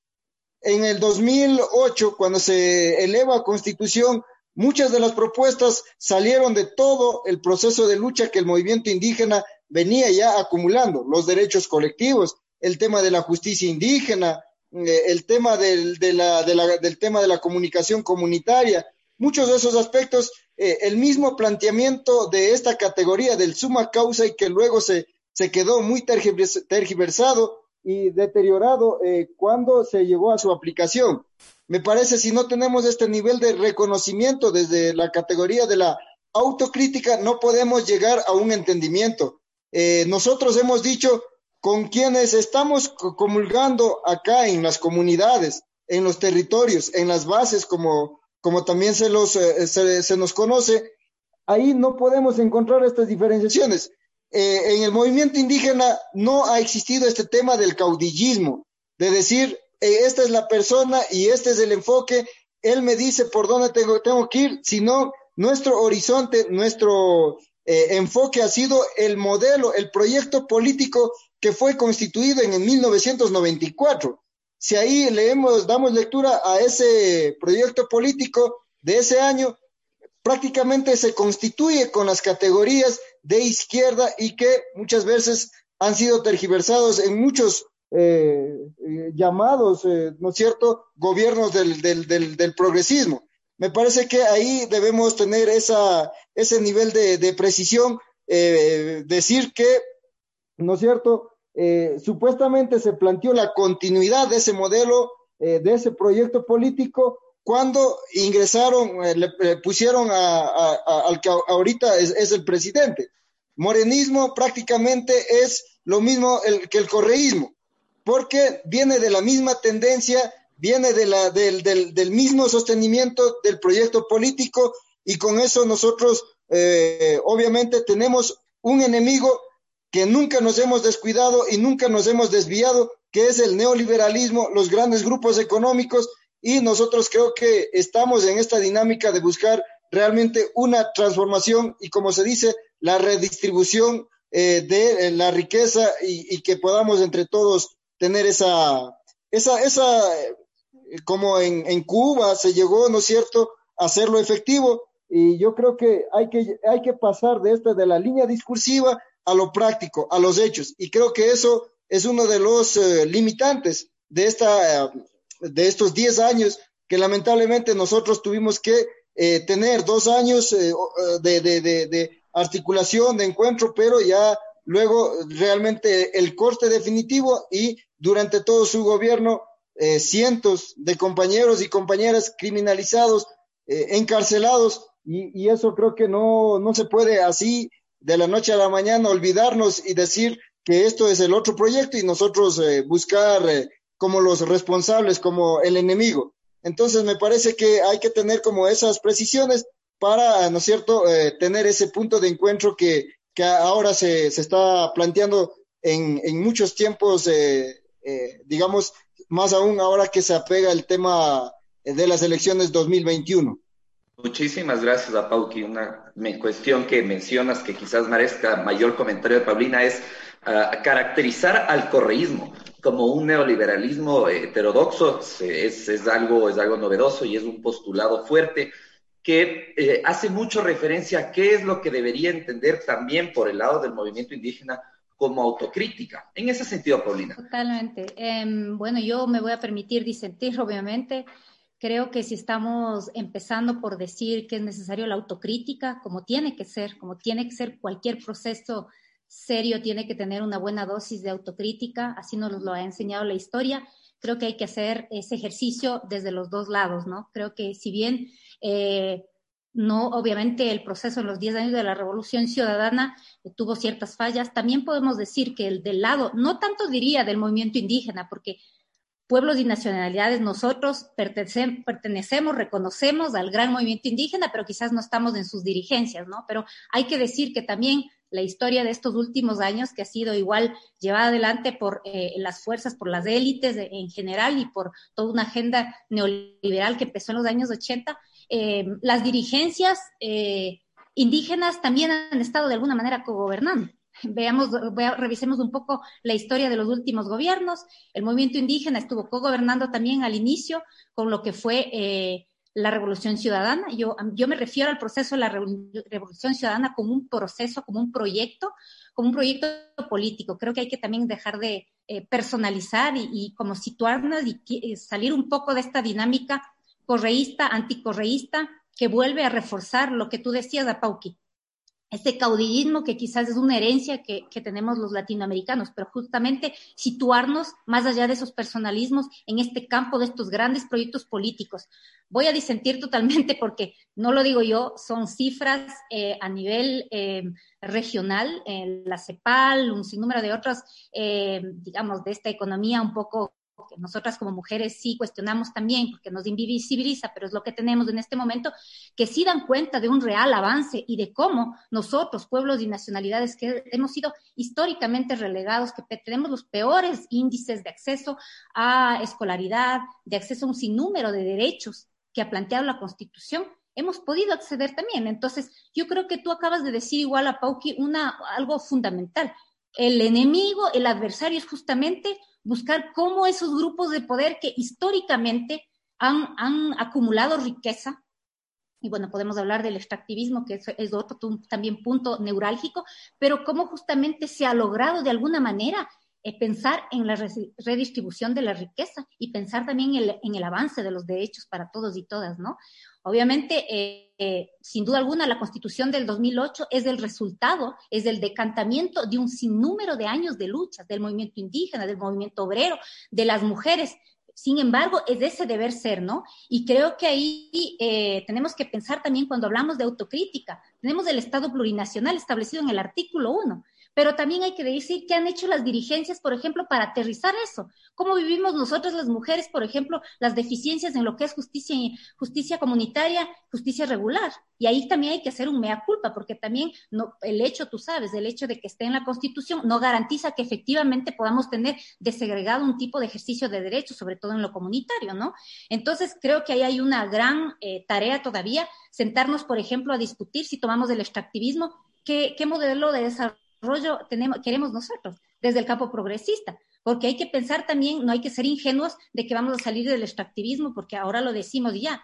En el 2008, cuando se eleva constitución, muchas de las propuestas salieron de todo el proceso de lucha que el movimiento indígena venía ya acumulando, los derechos colectivos, el tema de la justicia indígena, el tema del, de la, de la, del tema de la comunicación comunitaria, muchos de esos aspectos, eh, el mismo planteamiento de esta categoría del suma causa y que luego se, se quedó muy tergiversado y deteriorado eh, cuando se llegó a su aplicación. Me parece si no tenemos este nivel de reconocimiento desde la categoría de la autocrítica, no podemos llegar a un entendimiento. nosotros hemos dicho, con quienes estamos comulgando acá en las comunidades, en los territorios, en las bases, como, como también se, los, eh, se, nos conoce, ahí no podemos encontrar estas diferenciaciones. Eh, en el movimiento indígena no ha existido este tema del caudillismo, de decir, eh, esta es la persona y este es el enfoque, él me dice por dónde tengo, tengo que ir, sino nuestro horizonte, nuestro enfoque ha sido el modelo, el proyecto político que fue constituido en el 1994. Si ahí leemos, damos lectura a ese proyecto político de ese año, prácticamente se constituye con las categorías de izquierda y que muchas veces han sido tergiversados en muchos eh, eh, llamados, eh, ¿no es cierto?, gobiernos del, del, del, progresismo. Me parece que ahí debemos tener esa, ese nivel de, de precisión, decir que ¿no es cierto? Eh, supuestamente se planteó la continuidad de ese modelo, eh, de ese proyecto político, cuando ingresaron, eh, le, pusieron al que ahorita es, el presidente. Morenismo prácticamente es lo mismo que el correísmo, porque viene de la misma tendencia, viene de la, del, del, mismo sostenimiento del proyecto político y con eso nosotros obviamente tenemos un enemigo que nunca nos hemos descuidado y nunca nos hemos desviado, que es el neoliberalismo, los grandes grupos económicos, y nosotros creo que estamos en esta dinámica de buscar realmente una transformación y, como se dice, la redistribución eh, de eh, la riqueza y, que podamos entre todos tener esa, esa, esa, eh, como en, en Cuba se llegó, ¿no es cierto?, a hacerlo efectivo. Y yo creo que hay que, hay que pasar de esta, de la línea discursiva a lo práctico, a los hechos. Y creo que eso es uno de los eh, limitantes de, esta, eh, de estos 10 años que lamentablemente nosotros tuvimos que eh, tener dos años de, de, de, articulación, de encuentro, pero ya luego realmente el corte definitivo y durante todo su gobierno cientos de compañeros y compañeras criminalizados, encarcelados, y, y, eso creo que no, no se puede así de la noche a la mañana olvidarnos y decir que esto es el otro proyecto y nosotros eh, buscar eh, como los responsables, como el enemigo. Entonces me parece que hay que tener como esas precisiones para, ¿no es cierto?, eh, tener ese punto de encuentro que, que ahora se, se, está planteando en, en muchos tiempos, digamos, más aún ahora que se apega el tema de las elecciones 2021. Muchísimas gracias a Pauki. Una cuestión que mencionas que quizás merezca mayor comentario de Paulina es uh, caracterizar al correísmo como un neoliberalismo heterodoxo es, es, algo, es algo novedoso y es un postulado fuerte que eh, hace mucho referencia a qué es lo que debería entender también por el lado del movimiento indígena como autocrítica. En ese sentido, Paulina. Totalmente. Eh, bueno, yo me voy a permitir disentir, obviamente Creo que si estamos empezando por decir que es necesario la autocrítica, como tiene que ser, como tiene que ser cualquier proceso serio, tiene que tener una buena dosis de autocrítica, así nos lo ha enseñado la historia. Creo que hay que hacer ese ejercicio desde los dos lados, ¿no? Creo que si bien eh, no, obviamente el proceso en los 10 años de la Revolución Ciudadana eh, tuvo ciertas fallas, también podemos decir que el del lado, no tanto diría del movimiento indígena, porque pueblos y nacionalidades, nosotros pertenecemos, reconocemos al gran movimiento indígena, pero quizás no estamos en sus dirigencias, ¿no? Pero hay que decir que también la historia de estos últimos años, que ha sido igual llevada adelante por eh, las fuerzas, por las élites en general y por toda una agenda neoliberal que empezó en los años 80, eh, las dirigencias eh, indígenas también han estado de alguna manera cogobernando. Veamos, revisemos un poco la historia de los últimos gobiernos. El movimiento indígena estuvo cogobernando también al inicio con lo que fue eh, la Revolución Ciudadana. Yo, yo me refiero al proceso de la Revolución Ciudadana como un proceso, como un proyecto, como un proyecto político. Creo que hay que también dejar de eh, personalizar y, y, como situarnos y salir un poco de esta dinámica correísta, anticorreísta, que vuelve a reforzar lo que tú decías, Apauqui, este caudillismo que quizás es una herencia que, tenemos los latinoamericanos, pero justamente situarnos más allá de esos personalismos en este campo de estos grandes proyectos políticos. Voy a disentir totalmente porque no lo digo yo, son cifras eh, a nivel eh, regional, la CEPAL, un sinnúmero de otras, eh, digamos, de esta economía un poco que nosotras como mujeres sí cuestionamos también, porque nos invisibiliza, pero es lo que tenemos en este momento, que sí dan cuenta de un real avance y de cómo nosotros, pueblos y nacionalidades que hemos sido históricamente relegados, que tenemos los peores índices de acceso a escolaridad, de acceso a un sinnúmero de derechos que ha planteado la Constitución, hemos podido acceder también. Entonces, yo creo que tú acabas de decir igual a Pauki una, algo fundamental. El enemigo, el adversario es justamente buscar cómo esos grupos de poder que históricamente han, acumulado riqueza, y bueno, podemos hablar del extractivismo, que es, otro también punto neurálgico, pero cómo justamente se ha logrado de alguna manera eh, pensar en la redistribución de la riqueza y pensar también en el, en el, avance de los derechos para todos y todas, ¿no? Obviamente, eh, eh, sin duda alguna, la constitución del 2008 es el resultado, es el decantamiento de un sinnúmero de años de luchas del movimiento indígena, del movimiento obrero, de las mujeres. Sin embargo, es ese deber ser, ¿no? Y creo que ahí eh, tenemos que pensar también cuando hablamos de autocrítica. Tenemos el Estado plurinacional establecido en el artículo 1 pero también hay que decir qué han hecho las dirigencias, por ejemplo, para aterrizar eso. ¿Cómo vivimos nosotras las mujeres, por ejemplo, las deficiencias en lo que es justicia, justicia comunitaria, justicia regular? Y ahí también hay que hacer un mea culpa, porque también el hecho, tú sabes, el hecho de que esté en la Constitución no garantiza que efectivamente podamos tener desegregado un tipo de ejercicio de derechos, sobre todo en lo comunitario, ¿no? Entonces, creo que ahí hay una gran eh, tarea todavía, sentarnos, por ejemplo, a discutir si tomamos el extractivismo, qué, qué modelo de desarrollo rollo tenemos, queremos nosotros desde el campo progresista, porque hay que pensar también, no hay que ser ingenuos de que vamos a salir del extractivismo, porque ahora lo decimos ya.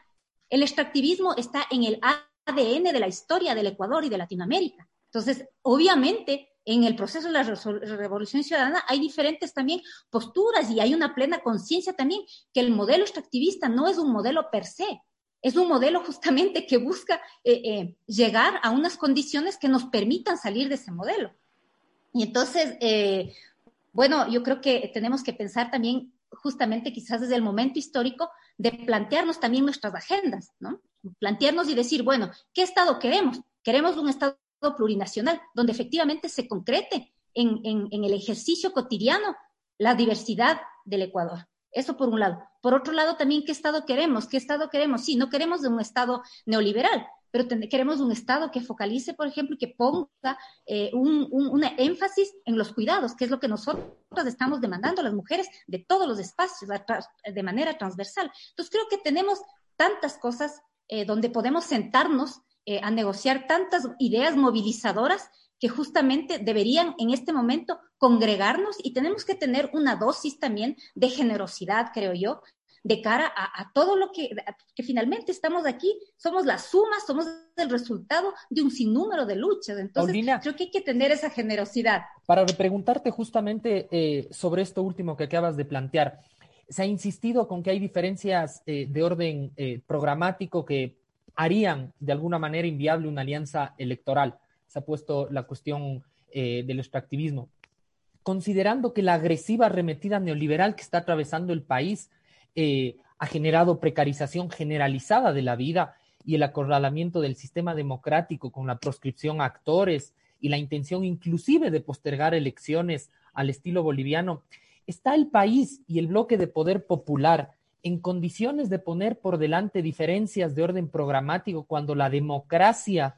El extractivismo está en el ADN de la historia del Ecuador y de Latinoamérica. Entonces, obviamente, en el proceso de la revolución ciudadana hay diferentes también posturas y hay una plena conciencia también que el modelo extractivista no es un modelo per se, es un modelo justamente que busca eh, eh, llegar a unas condiciones que nos permitan salir de ese modelo. Y entonces, eh, bueno, yo creo que tenemos que pensar también justamente quizás desde el momento histórico de plantearnos también nuestras agendas, ¿no? Plantearnos y decir, bueno, ¿qué Estado queremos? Queremos un Estado plurinacional donde efectivamente se concrete en, en el ejercicio cotidiano la diversidad del Ecuador. Eso por un lado. Por otro lado, también, ¿qué Estado queremos? ¿Qué Estado queremos? Sí, no queremos un Estado neoliberal, pero queremos un Estado que focalice, por ejemplo, y que ponga eh, un, énfasis en los cuidados, que es lo que nosotros estamos demandando a las mujeres de todos los espacios, de manera transversal. Entonces, creo que tenemos tantas cosas eh, donde podemos sentarnos eh, a negociar tantas ideas movilizadoras que justamente deberían en este momento congregarnos y tenemos que tener una dosis también de generosidad, creo yo, de cara a, todo lo que, que, finalmente estamos aquí, somos la suma, somos el resultado de un sinnúmero de luchas. Entonces, creo que hay que tener esa generosidad. Para preguntarte justamente eh, sobre esto último que acabas de plantear, se ha insistido con que hay diferencias eh, de orden eh, programático que harían de alguna manera inviable una alianza electoral. Se ha puesto la cuestión del extractivismo. Considerando que la agresiva arremetida neoliberal que está atravesando el país ha generado precarización generalizada de la vida y el acorralamiento del sistema democrático con la proscripción a actores y la intención inclusive de postergar elecciones al estilo boliviano, ¿está el país y el bloque de poder popular en condiciones de poner por delante diferencias de orden programático cuando la democracia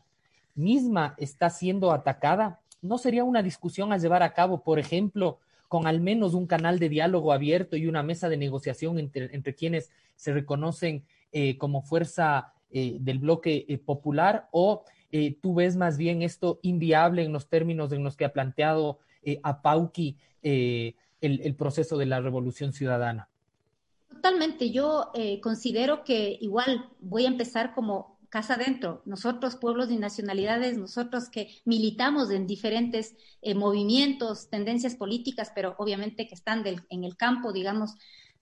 misma está siendo atacada? ¿No sería una discusión a llevar a cabo, por ejemplo, con al menos un canal de diálogo abierto y una mesa de negociación entre, quienes se reconocen eh, como fuerza eh, del bloque eh, popular o tú ves más bien esto inviable en los términos en los que ha planteado a Pauqui el, proceso de la revolución ciudadana? Totalmente, yo considero que igual voy a empezar como casa adentro, nosotros pueblos y nacionalidades, nosotros que militamos en diferentes movimientos, tendencias políticas, pero obviamente que están en el campo, digamos,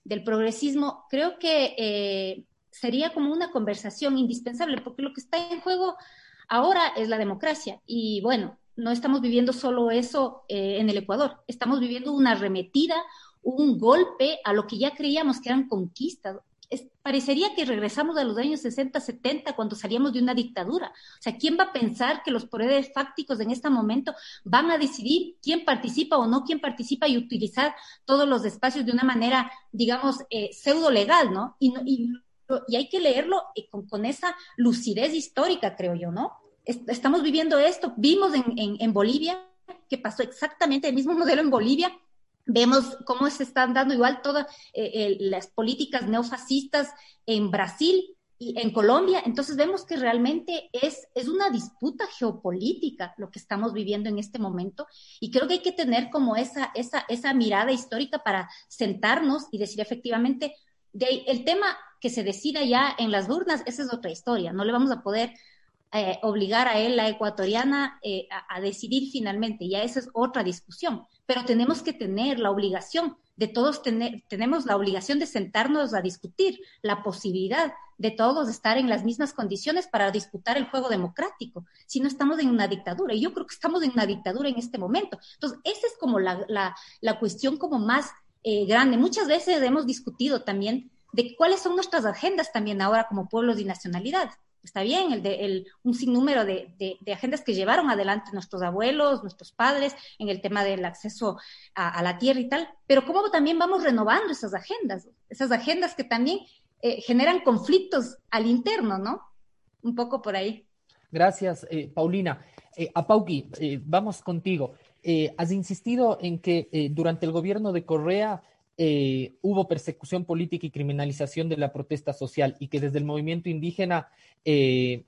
del progresismo, creo que sería como una conversación indispensable, porque lo que está en juego ahora es la democracia. Y bueno, no estamos viviendo solo eso eh, en el Ecuador, estamos viviendo una arremetida, un golpe a lo que ya creíamos que eran conquistas. Parecería que regresamos a los años 60, 70, cuando salíamos de una dictadura. O sea, ¿quién va a pensar que los poderes fácticos en este momento van a decidir quién participa o no quién participa y utilizar todos los espacios de una manera, digamos, eh, pseudo legal, ¿no? Y, y y hay que leerlo eh, con, esa lucidez histórica, creo yo, ¿no? Estamos viviendo esto, vimos en, Bolivia que pasó exactamente el mismo modelo en Bolivia, vemos cómo se están dando igual todas eh, las políticas neofascistas en Brasil y en Colombia, entonces vemos que realmente es, es una disputa geopolítica lo que estamos viviendo en este momento y creo que hay que tener como esa, esa, esa mirada histórica para sentarnos y decir efectivamente, el tema que se decida ya en las urnas, esa es otra historia. No le vamos a poder eh, obligar a él, la ecuatoriana, eh, a, decidir finalmente. Ya esa es otra discusión. Pero tenemos que tener la obligación de todos tener, tenemos la obligación de sentarnos a discutir la posibilidad de todos estar en las mismas condiciones para disputar el juego democrático. Si no estamos en una dictadura, y yo creo que estamos en una dictadura en este momento. Entonces, esa es como la, la, cuestión como más eh, grande. Muchas veces hemos discutido también de cuáles son nuestras agendas también ahora como pueblos y nacionalidad. Está bien, el de, el, un sinnúmero de, de, agendas que llevaron adelante nuestros abuelos, nuestros padres, en el tema del acceso a, la tierra y tal, pero cómo también vamos renovando esas agendas, esas agendas que también eh, generan conflictos al interno, ¿no? Un poco por ahí. Gracias, eh, Paulina. Eh, a Pauqui, vamos contigo. has insistido en que durante el gobierno de Correa eh, hubo persecución política y criminalización de la protesta social y que desde el movimiento indígena, eh,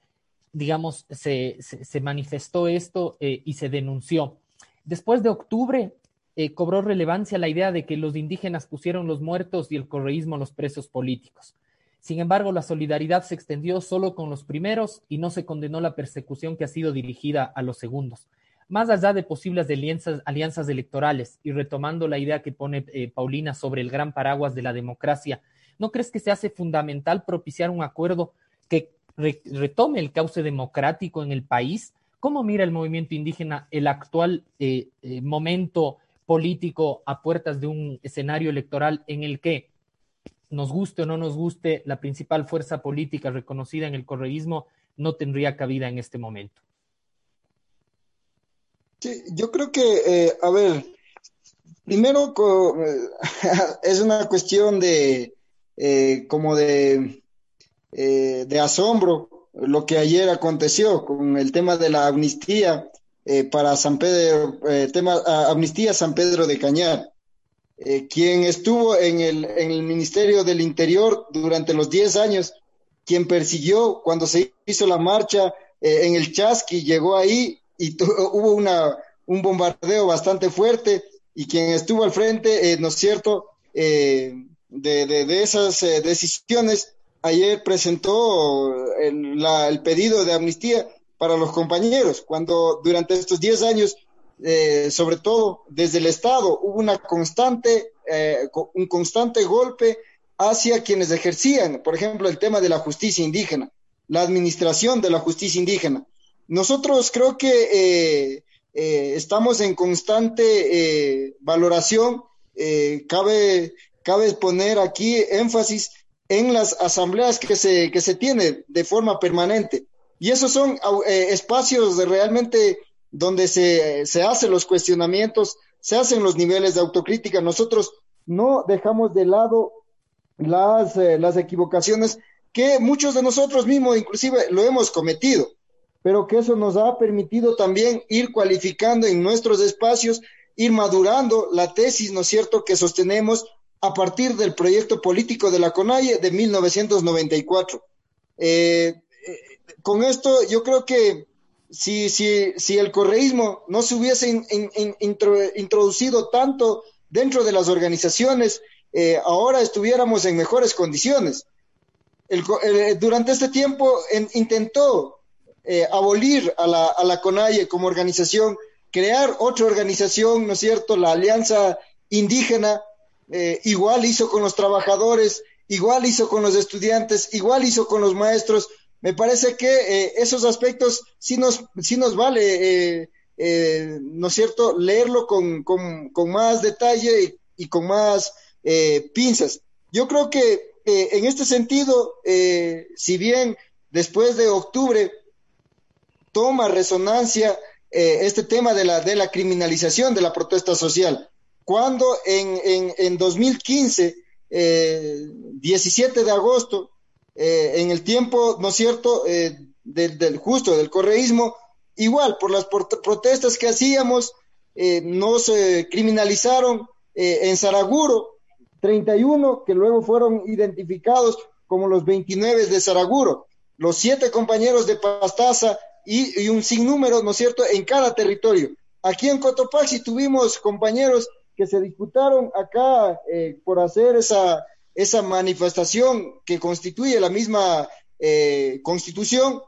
digamos, se, manifestó esto eh, y se denunció. Después de octubre, cobró relevancia la idea de que los indígenas pusieron los muertos y el correísmo los presos políticos. Sin embargo, la solidaridad se extendió solo con los primeros y no se condenó la persecución que ha sido dirigida a los segundos más allá de posibles alianzas, electorales y retomando la idea que pone eh, Paulina sobre el gran paraguas de la democracia, ¿no crees que se hace fundamental propiciar un acuerdo que retome el cauce democrático en el país? ¿Cómo mira el movimiento indígena el actual eh, eh, momento político a puertas de un escenario electoral en el que, nos guste o no nos guste, la principal fuerza política reconocida en el correísmo no tendría cabida en este momento? Sí, yo creo que, eh, a ver, primero [LAUGHS] es una cuestión de, eh, como de, eh, de asombro lo que ayer aconteció con el tema de la amnistía para San Pedro, tema amnistía San Pedro de Cañar. quien estuvo en el, en el Ministerio del Interior durante los 10 años, quien persiguió cuando se hizo la marcha en el Chasqui, llegó ahí y hubo una, un bombardeo bastante fuerte y quien estuvo al frente, eh, ¿no es cierto?, eh, de, de, esas eh, decisiones, ayer presentó el, la, el, pedido de amnistía para los compañeros, cuando durante estos 10 años, sobre todo desde el Estado, hubo una constante un constante golpe hacia quienes ejercían, por ejemplo, el tema de la justicia indígena, la administración de la justicia indígena. Nosotros creo que estamos en constante valoración. cabe, cabe poner aquí énfasis en las asambleas que se, que se tiene de forma permanente. Y esos son eh, espacios de realmente donde se, se hacen los cuestionamientos, se hacen los niveles de autocrítica. Nosotros no dejamos de lado las, eh, las equivocaciones que muchos de nosotros mismos inclusive lo hemos cometido, pero que eso nos ha permitido también ir cualificando en nuestros espacios, ir madurando la tesis, ¿no es cierto?, que sostenemos a partir del proyecto político de la CONAIE de 1994. Eh, eh, con esto yo creo que si, si, si el correísmo no se hubiese introducido tanto dentro de las organizaciones, eh, ahora estuviéramos en mejores condiciones. durante este tiempo intentó abolir a la, a la CONAIE como organización, crear otra organización, ¿no es cierto?, la Alianza Indígena, eh, igual hizo con los trabajadores, igual hizo con los estudiantes, igual hizo con los maestros. Me parece que eh, esos aspectos sí nos, sí nos vale, eh, ¿no es cierto?, leerlo con, con, con más detalle y, con más pinzas. Yo creo que en este sentido, si bien después de octubre toma resonancia este tema de la, de la criminalización de la protesta social, cuando en, en, en 2015, eh, 17 de agosto, eh, en el tiempo, ¿no es cierto?, eh, del, del, justo, del correísmo, igual, por las protestas que hacíamos, eh, nos criminalizaron en Saraguro, 31, que luego fueron identificados como los 29 de Saraguro, los siete compañeros de Pastaza y, y un sinnúmero, ¿no es cierto?, en cada territorio. Aquí en Cotopaxi tuvimos compañeros que se disputaron acá eh, por hacer esa, esa manifestación que constituye la misma eh, constitución,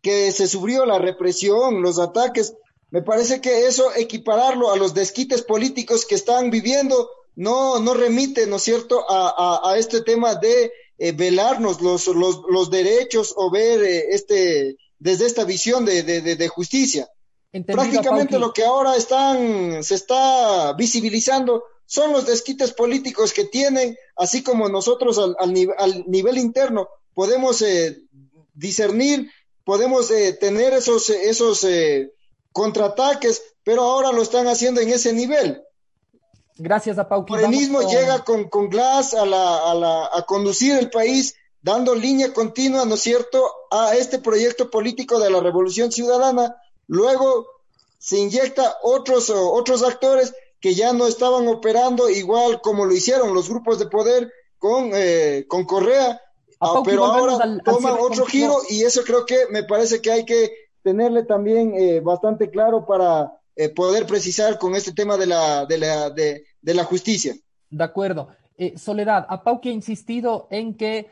que se sufrió la represión, los ataques. Me parece que eso, equipararlo a los desquites políticos que están viviendo, no, no remite, ¿no es cierto?, a, a, este tema de eh, velarnos los, los, los, derechos o ver este, desde esta visión de, de, de justicia. Prácticamente lo que ahora están, se está visibilizando son los desquites políticos que tienen, así como nosotros al, al, nivel interno podemos eh, discernir, podemos eh, tener esos, esos eh, contraataques, pero ahora lo están haciendo en ese nivel. Gracias a Pauqui. El mismo llega con, con Glass a, la, a, la, a conducir el país, dando línea continua, ¿no es cierto?, a este proyecto político de la Revolución Ciudadana, Luego se inyecta otros, otros actores que ya no estaban operando igual como lo hicieron los grupos de poder con, eh, con Correa, ah, pero ahora toman otro giro y eso creo que me parece que hay que tenerle también eh, bastante claro para eh, poder precisar con este tema de la, de la, de, de la justicia. De acuerdo. Soledad, a Pauque ha insistido en que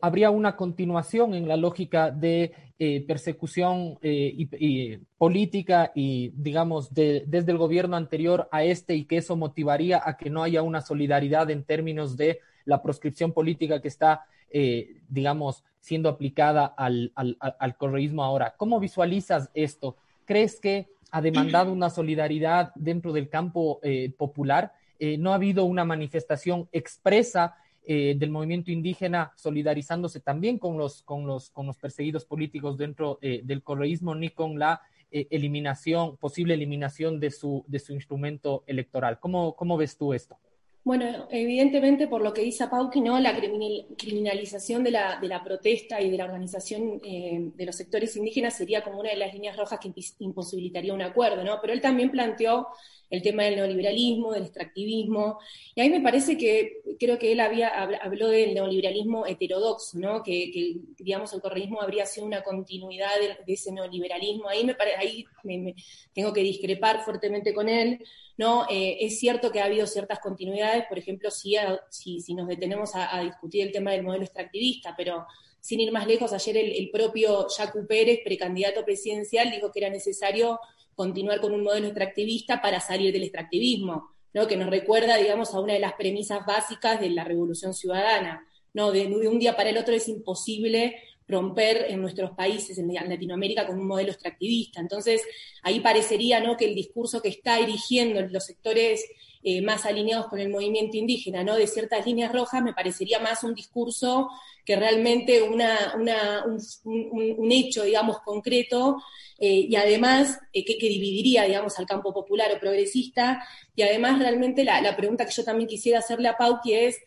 habría una continuación en la lógica de eh, persecución eh, y, política y, digamos, desde el gobierno anterior a este y que eso motivaría a que no haya una solidaridad en términos de la proscripción política que está, eh, digamos, siendo aplicada al, al, al, correísmo ahora. ¿Cómo visualizas esto? ¿Crees que ha demandado una solidaridad dentro del campo popular? ¿No ha habido una manifestación expresa eh, del movimiento indígena solidarizándose también con los, con los, con los perseguidos políticos dentro eh, del correísmo, ni con la eh, eliminación, posible eliminación de su, de su instrumento electoral. ¿Cómo, ¿Cómo ves tú esto? Bueno, evidentemente por lo que dice Pauqui, ¿no? la criminalización de la, de la protesta y de la organización eh, de los sectores indígenas sería como una de las líneas rojas que imposibilitaría un acuerdo, ¿no? Pero él también planteó el tema del neoliberalismo, del extractivismo, y a mí me parece que, creo que él había, habló del neoliberalismo heterodoxo, ¿no? Que, que digamos, el correísmo habría sido una continuidad de, ese neoliberalismo. Ahí, me, ahí me, tengo que discrepar fuertemente con él, ¿no? Eh, es cierto que ha habido ciertas continuidades, por ejemplo, si, nos detenemos a, discutir el tema del modelo extractivista, pero sin ir más lejos, ayer el, el propio Jacu Pérez, precandidato presidencial, dijo que era necesario continuar con un modelo extractivista para salir del extractivismo. ¿no? que nos recuerda, digamos, a una de las premisas básicas de la Revolución Ciudadana. ¿no? De un día para el otro es imposible romper en nuestros países, en Latinoamérica, con un modelo extractivista. Entonces, ahí parecería ¿no? que el discurso que está erigiendo los sectores eh, más alineados con el movimiento indígena, ¿no? de ciertas líneas rojas, me parecería más un discurso que realmente una, un, hecho, digamos, concreto, eh, y además eh, que, dividiría, digamos, al campo popular o progresista, y además realmente la, pregunta que yo también quisiera hacerle a Pauqui es,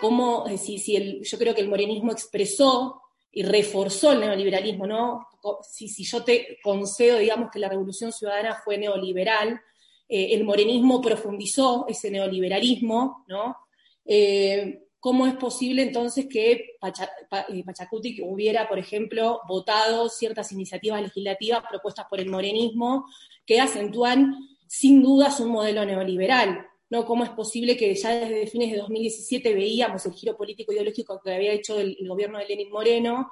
cómo, si, si el, yo creo que el morenismo expresó y reforzó el neoliberalismo, ¿no? Si, si yo te concedo, digamos, que la revolución ciudadana fue neoliberal, eh, el morenismo profundizó ese neoliberalismo, ¿no? Eh, ¿Cómo es posible entonces que eh, Pachacuti hubiera, por ejemplo, votado ciertas iniciativas legislativas propuestas por el morenismo que acentúan sin dudas un modelo neoliberal? ¿No? ¿Cómo es posible que ya desde fines de 2017 veíamos el giro político ideológico que había hecho el, gobierno de Lenin Moreno,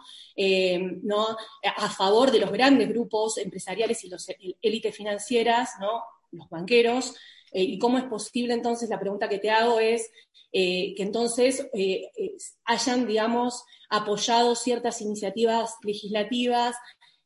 ¿no? A favor de los grandes grupos empresariales y las élites financieras, ¿no? los banqueros, eh, y cómo es posible entonces, la pregunta que te hago es eh, que entonces eh, hayan, digamos, apoyado ciertas iniciativas legislativas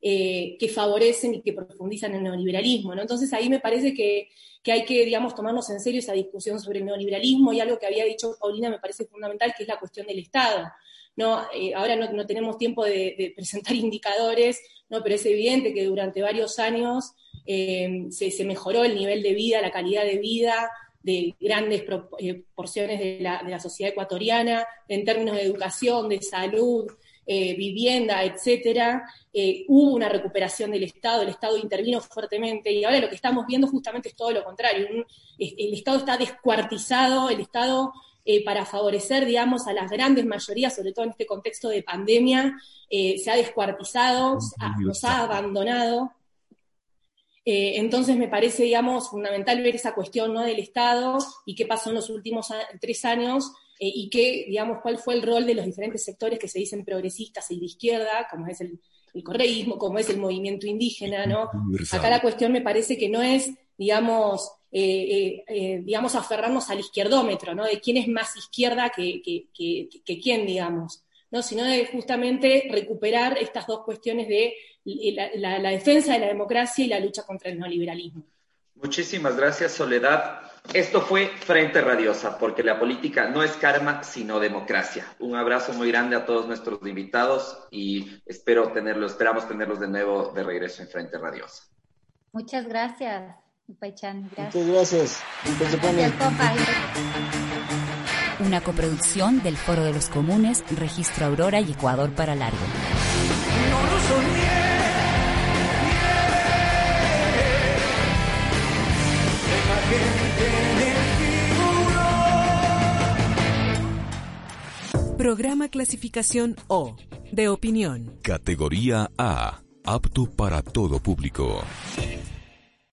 que favorecen y que profundizan el neoliberalismo. ¿no? Entonces ahí me parece que, hay que, digamos, tomarnos en serio esa discusión sobre el neoliberalismo y algo que había dicho Paulina me parece fundamental, que es la cuestión del Estado. ¿no? ahora no, tenemos tiempo de, de, presentar [LAUGHS] indicadores, ¿no? pero es evidente que durante varios años eh, se, mejoró el nivel de vida, la calidad de vida de grandes eh, porciones de la, sociedad ecuatoriana, en términos de educación, de salud, eh, vivienda, etcétera, hubo una recuperación del Estado, el Estado intervino fuertemente y ahora lo que estamos viendo justamente es todo lo contrario. el Estado está descuartizado, el Estado para favorecer, digamos, a las grandes mayorías, sobre todo en este contexto de pandemia, se ha descuartizado, nos ha abandonado. Eh, entonces me parece, digamos, fundamental ver esa cuestión ¿no? del Estado y qué pasó en los últimos tres años eh, y qué, digamos, cuál fue el rol de los diferentes sectores que se dicen progresistas y de izquierda, como es el, correísmo, como es el movimiento indígena, ¿no? Acá la cuestión me parece que no es, digamos, eh, digamos, aferrarnos al izquierdómetro, ¿no? De quién es más izquierda que, que quién, digamos, ¿no? Sino de justamente recuperar estas dos cuestiones de la, defensa de la democracia y la lucha contra el neoliberalismo. Muchísimas gracias, Soledad. Esto fue Frente Radiosa, porque la política no es karma, sino democracia. Un abrazo muy grande a todos nuestros invitados y espero tenerlos, esperamos tenerlos de nuevo de regreso en Frente Radiosa. Muchas gracias, Paychan. Muchas gracias. Una coproducción del Foro de los Comunes, Registro Aurora y Ecuador para Largo. Programa clasificación O, de opinión. Categoría A, apto para todo público.